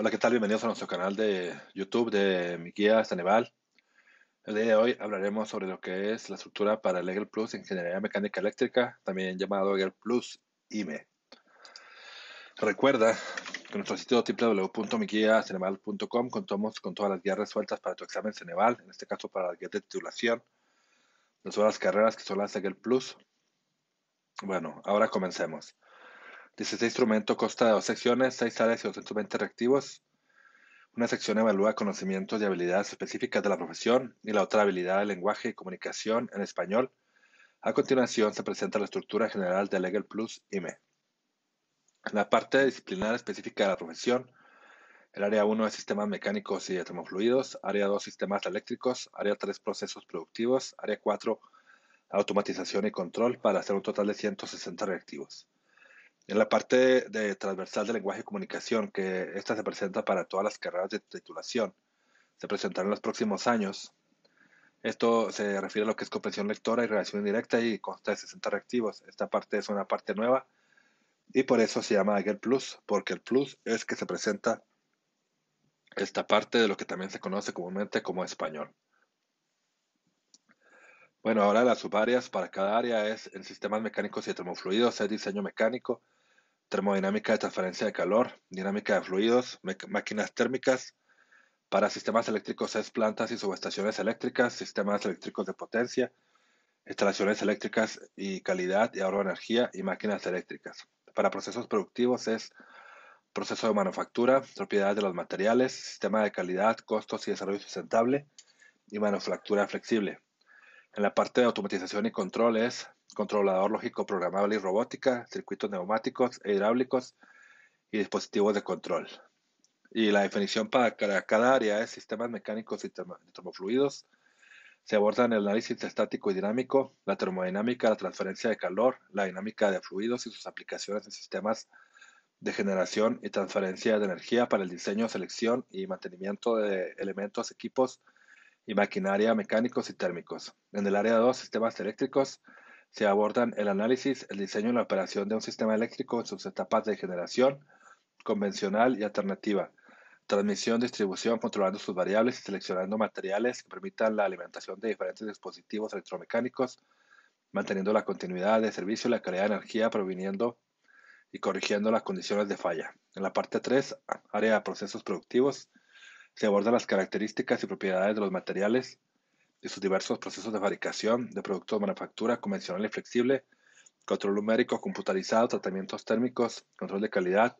Hola, ¿qué tal? Bienvenidos a nuestro canal de YouTube de mi guía Ceneval. El día de hoy hablaremos sobre lo que es la estructura para el EGEL Plus Ingeniería Mecánica Eléctrica, también llamado EGEL Plus IME. Recuerda que en nuestro sitio www.miguiaceneval.com contamos con todas las guías resueltas para tu examen Ceneval, en este caso para la guía de titulación, las carreras que son las EGEL Plus. Bueno, ahora comencemos. Dice, este instrumento consta de dos secciones, seis áreas y 220 reactivos. Una sección evalúa conocimientos y habilidades específicas de la profesión y la otra habilidad de lenguaje y comunicación en español. A continuación se presenta la estructura general de Legal Plus IME. En la parte disciplinar específica de la profesión, el área 1 es sistemas mecánicos y de termofluidos, área 2 sistemas eléctricos, área 3 procesos productivos, área 4 automatización y control para hacer un total de 160 reactivos. En la parte de transversal de lenguaje y comunicación, que esta se presenta para todas las carreras de titulación, se presentará en los próximos años. Esto se refiere a lo que es comprensión lectora y relación indirecta y consta de 60 reactivos. Esta parte es una parte nueva y por eso se llama el Plus, porque el Plus es que se presenta esta parte de lo que también se conoce comúnmente como español. Bueno, ahora las subáreas para cada área es en sistemas mecánicos y termofluidos, es diseño mecánico, termodinámica de transferencia de calor, dinámica de fluidos, máquinas térmicas. Para sistemas eléctricos es plantas y subestaciones eléctricas, sistemas eléctricos de potencia, instalaciones eléctricas y calidad y ahorro de energía y máquinas eléctricas. Para procesos productivos es proceso de manufactura, propiedades de los materiales, sistema de calidad, costos y desarrollo sustentable y manufactura flexible. En la parte de automatización y control es controlador lógico programable y robótica, circuitos neumáticos e hidráulicos y dispositivos de control. Y la definición para cada área es sistemas mecánicos y termofluidos. Se abordan el análisis estático y dinámico, la termodinámica, la transferencia de calor, la dinámica de fluidos y sus aplicaciones en sistemas de generación y transferencia de energía para el diseño, selección y mantenimiento de elementos, equipos y maquinaria mecánicos y térmicos. En el área 2, sistemas eléctricos, se abordan el análisis, el diseño y la operación de un sistema eléctrico en sus etapas de generación, convencional y alternativa, transmisión, distribución, controlando sus variables y seleccionando materiales que permitan la alimentación de diferentes dispositivos electromecánicos, manteniendo la continuidad de servicio y la calidad de energía proviniendo y corrigiendo las condiciones de falla. En la parte 3, área de procesos productivos, se abordan las características y propiedades de los materiales, y sus diversos procesos de fabricación de productos de manufactura convencional y flexible, control numérico computarizado, tratamientos térmicos, control de calidad,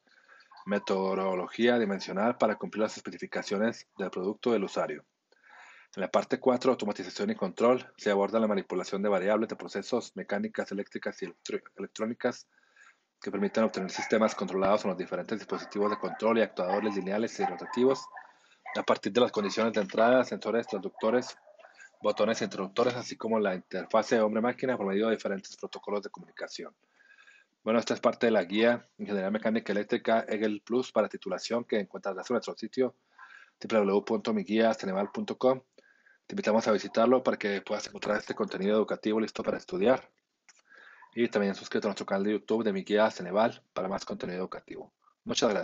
metodología dimensional para cumplir las especificaciones del producto del usuario. En la parte 4, automatización y control, se aborda la manipulación de variables de procesos mecánicas, eléctricas y electrónicas que permitan obtener sistemas controlados en los diferentes dispositivos de control y actuadores lineales y rotativos a partir de las condiciones de entrada, sensores, transductores, botones introductores, así como la interfase hombre-máquina por medio de diferentes protocolos de comunicación. Bueno, esta es parte de la guía Ingeniería Mecánica Eléctrica EGEL Plus para titulación que encuentras en nuestro sitio www.miguiaceneval.com. Te invitamos a visitarlo para que puedas encontrar este contenido educativo listo para estudiar. Y también suscríbete a nuestro canal de YouTube de Mi Guía Ceneval para más contenido educativo. Muchas gracias.